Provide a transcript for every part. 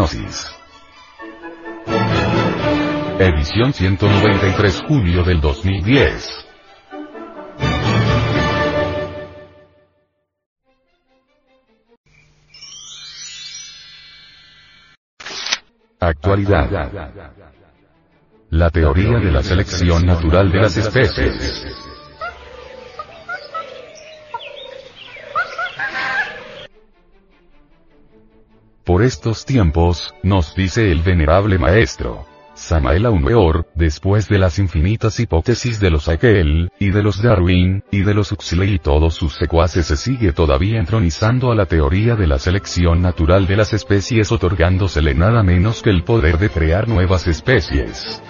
hipnosis. Edición 193 julio del 2010. Actualidad. La teoría de la selección natural de las especies. Por estos tiempos, nos dice el venerable maestro. Samael Weor, después de las infinitas hipótesis de los Haeckel, y de los Darwin, y de los Huxley y todos sus secuaces se sigue todavía entronizando a la teoría de la selección natural de las especies otorgándosele nada menos que el poder de crear nuevas especies.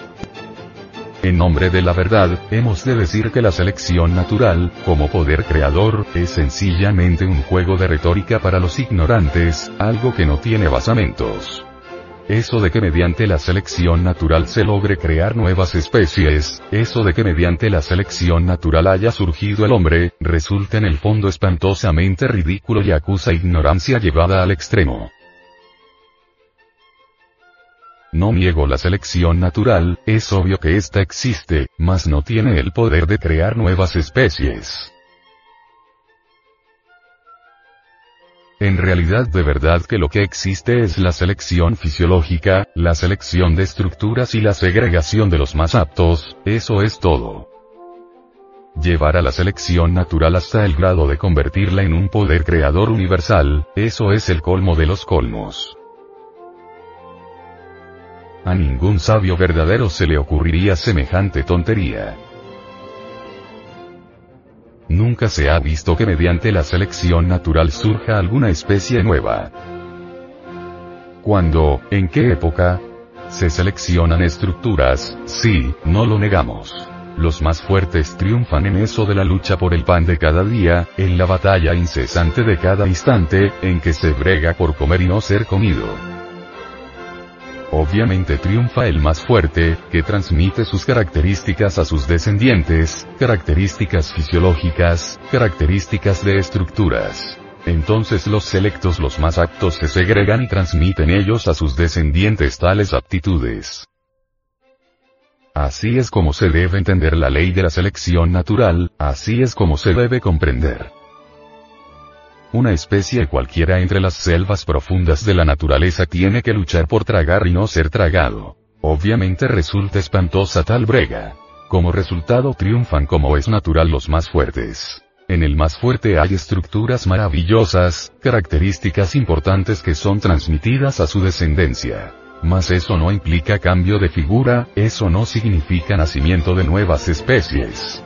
En nombre de la verdad, hemos de decir que la selección natural, como poder creador, es sencillamente un juego de retórica para los ignorantes, algo que no tiene basamentos. Eso de que mediante la selección natural se logre crear nuevas especies, eso de que mediante la selección natural haya surgido el hombre, resulta en el fondo espantosamente ridículo y acusa ignorancia llevada al extremo. No niego la selección natural, es obvio que ésta existe, mas no tiene el poder de crear nuevas especies. En realidad de verdad que lo que existe es la selección fisiológica, la selección de estructuras y la segregación de los más aptos, eso es todo. Llevar a la selección natural hasta el grado de convertirla en un poder creador universal, eso es el colmo de los colmos. A ningún sabio verdadero se le ocurriría semejante tontería. Nunca se ha visto que mediante la selección natural surja alguna especie nueva. ¿Cuándo? ¿En qué época? Se seleccionan estructuras, sí, no lo negamos. Los más fuertes triunfan en eso de la lucha por el pan de cada día, en la batalla incesante de cada instante, en que se brega por comer y no ser comido. Obviamente triunfa el más fuerte, que transmite sus características a sus descendientes, características fisiológicas, características de estructuras. Entonces los selectos los más aptos se segregan y transmiten ellos a sus descendientes tales aptitudes. Así es como se debe entender la ley de la selección natural, así es como se debe comprender. Una especie cualquiera entre las selvas profundas de la naturaleza tiene que luchar por tragar y no ser tragado. Obviamente resulta espantosa tal brega. Como resultado triunfan como es natural los más fuertes. En el más fuerte hay estructuras maravillosas, características importantes que son transmitidas a su descendencia. Mas eso no implica cambio de figura, eso no significa nacimiento de nuevas especies.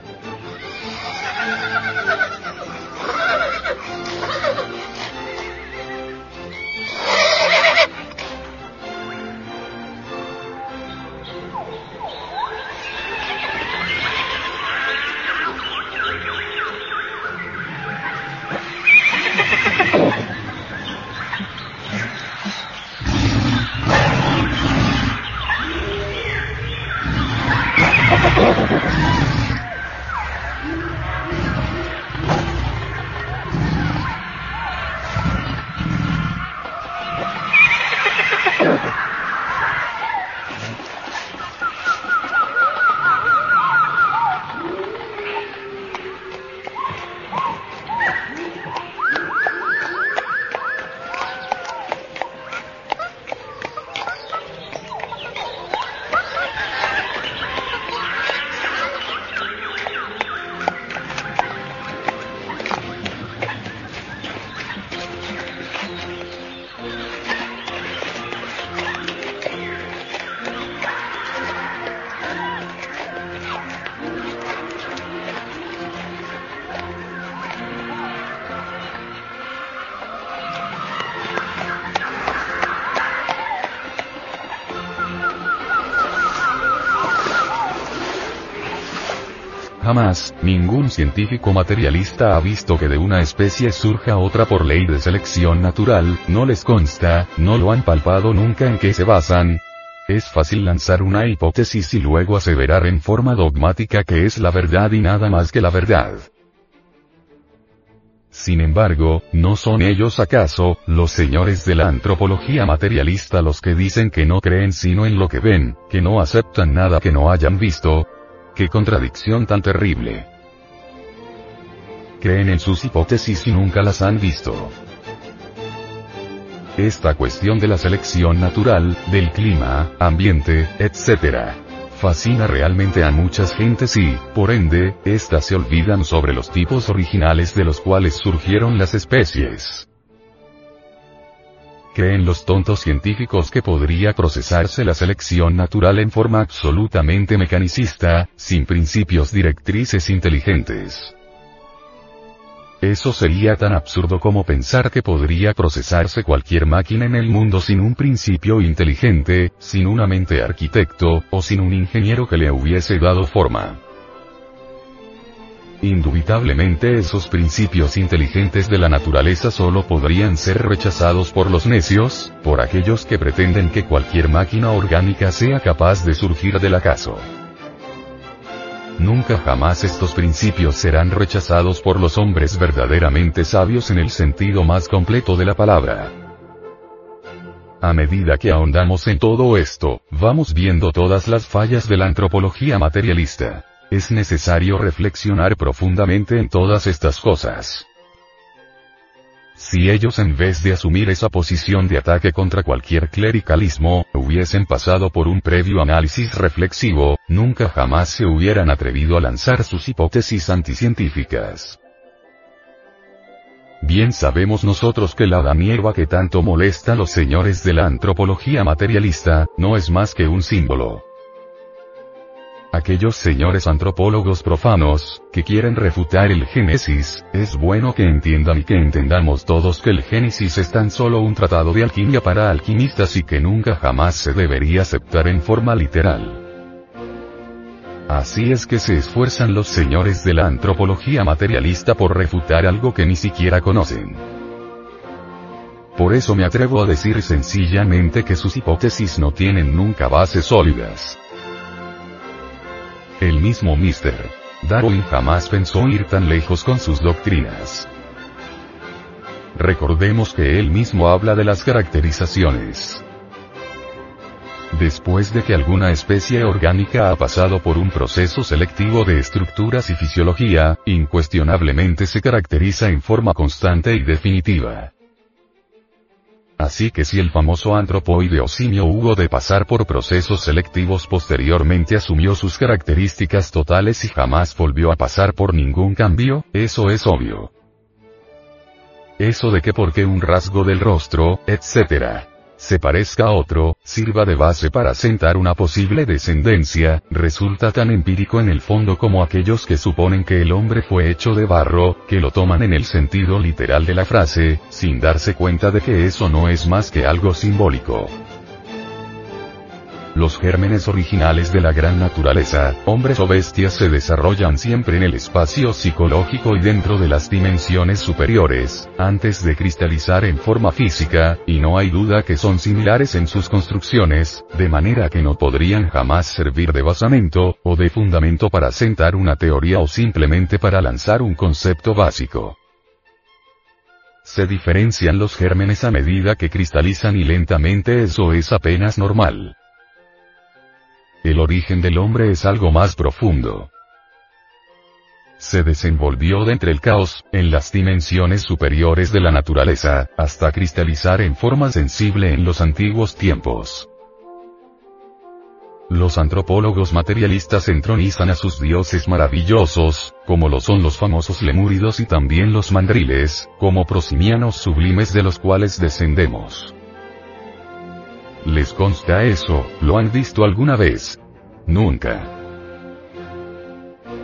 Jamás, ningún científico materialista ha visto que de una especie surja otra por ley de selección natural, no les consta, no lo han palpado nunca en qué se basan. Es fácil lanzar una hipótesis y luego aseverar en forma dogmática que es la verdad y nada más que la verdad. Sin embargo, ¿no son ellos acaso, los señores de la antropología materialista los que dicen que no creen sino en lo que ven, que no aceptan nada que no hayan visto? ¡Qué contradicción tan terrible! Creen en sus hipótesis y nunca las han visto. Esta cuestión de la selección natural, del clima, ambiente, etc fascina realmente a muchas gentes y, por ende, éstas se olvidan sobre los tipos originales de los cuales surgieron las especies. Creen los tontos científicos que podría procesarse la selección natural en forma absolutamente mecanicista, sin principios directrices inteligentes. Eso sería tan absurdo como pensar que podría procesarse cualquier máquina en el mundo sin un principio inteligente, sin una mente arquitecto, o sin un ingeniero que le hubiese dado forma. Indubitablemente esos principios inteligentes de la naturaleza solo podrían ser rechazados por los necios, por aquellos que pretenden que cualquier máquina orgánica sea capaz de surgir del acaso. Nunca jamás estos principios serán rechazados por los hombres verdaderamente sabios en el sentido más completo de la palabra. A medida que ahondamos en todo esto, vamos viendo todas las fallas de la antropología materialista. Es necesario reflexionar profundamente en todas estas cosas. Si ellos en vez de asumir esa posición de ataque contra cualquier clericalismo, hubiesen pasado por un previo análisis reflexivo, nunca jamás se hubieran atrevido a lanzar sus hipótesis anticientíficas. Bien sabemos nosotros que la danieva que tanto molesta a los señores de la antropología materialista, no es más que un símbolo aquellos señores antropólogos profanos, que quieren refutar el Génesis, es bueno que entiendan y que entendamos todos que el Génesis es tan solo un tratado de alquimia para alquimistas y que nunca jamás se debería aceptar en forma literal. Así es que se esfuerzan los señores de la antropología materialista por refutar algo que ni siquiera conocen. Por eso me atrevo a decir sencillamente que sus hipótesis no tienen nunca bases sólidas. El mismo Mr. Darwin jamás pensó ir tan lejos con sus doctrinas. Recordemos que él mismo habla de las caracterizaciones. Después de que alguna especie orgánica ha pasado por un proceso selectivo de estructuras y fisiología, incuestionablemente se caracteriza en forma constante y definitiva. Así que si el famoso antropoide o simio hubo de pasar por procesos selectivos posteriormente asumió sus características totales y jamás volvió a pasar por ningún cambio, eso es obvio. Eso de que porque un rasgo del rostro, etc se parezca a otro, sirva de base para sentar una posible descendencia, resulta tan empírico en el fondo como aquellos que suponen que el hombre fue hecho de barro, que lo toman en el sentido literal de la frase, sin darse cuenta de que eso no es más que algo simbólico. Los gérmenes originales de la gran naturaleza, hombres o bestias se desarrollan siempre en el espacio psicológico y dentro de las dimensiones superiores, antes de cristalizar en forma física, y no hay duda que son similares en sus construcciones, de manera que no podrían jamás servir de basamento, o de fundamento para sentar una teoría o simplemente para lanzar un concepto básico. Se diferencian los gérmenes a medida que cristalizan y lentamente eso es apenas normal. El origen del hombre es algo más profundo. Se desenvolvió de entre el caos, en las dimensiones superiores de la naturaleza, hasta cristalizar en forma sensible en los antiguos tiempos. Los antropólogos materialistas entronizan a sus dioses maravillosos, como lo son los famosos lemúridos y también los mandriles, como prosimianos sublimes de los cuales descendemos. ¿Les consta eso? ¿Lo han visto alguna vez? Nunca.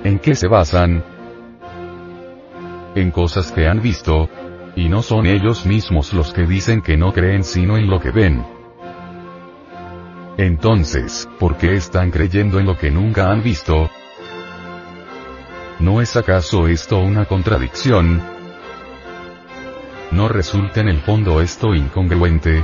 ¿En qué se basan? En cosas que han visto. Y no son ellos mismos los que dicen que no creen sino en lo que ven. Entonces, ¿por qué están creyendo en lo que nunca han visto? ¿No es acaso esto una contradicción? ¿No resulta en el fondo esto incongruente?